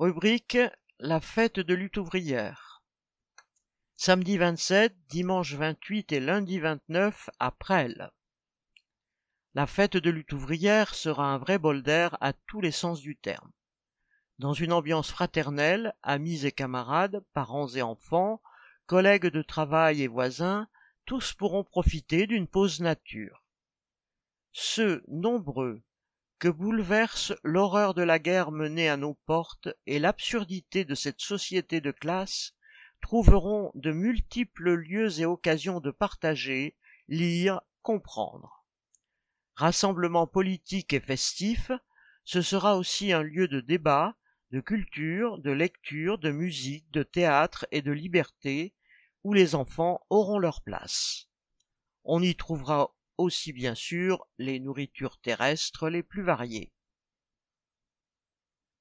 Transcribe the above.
Rubrique La fête de lutte ouvrière. Samedi 27, dimanche 28 et lundi 29 à Presles. La fête de lutte ouvrière sera un vrai bol d'air à tous les sens du terme. Dans une ambiance fraternelle, amis et camarades, parents et enfants, collègues de travail et voisins, tous pourront profiter d'une pause nature. Ceux nombreux que bouleverse l'horreur de la guerre menée à nos portes et l'absurdité de cette société de classe trouveront de multiples lieux et occasions de partager, lire, comprendre. Rassemblement politique et festif, ce sera aussi un lieu de débat, de culture, de lecture, de musique, de théâtre et de liberté, où les enfants auront leur place. On y trouvera aussi bien sûr les nourritures terrestres les plus variées.